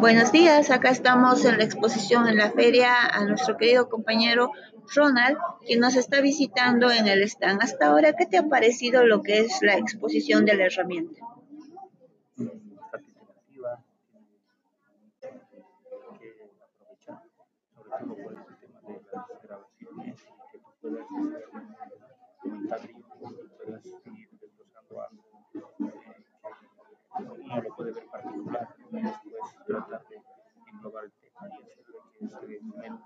Buenos días, acá estamos en la exposición en la feria a nuestro querido compañero Ronald, quien nos está visitando en el stand. Hasta ahora, ¿qué te ha parecido lo que es la exposición de la herramienta? participativa que aprovechar, sobre todo them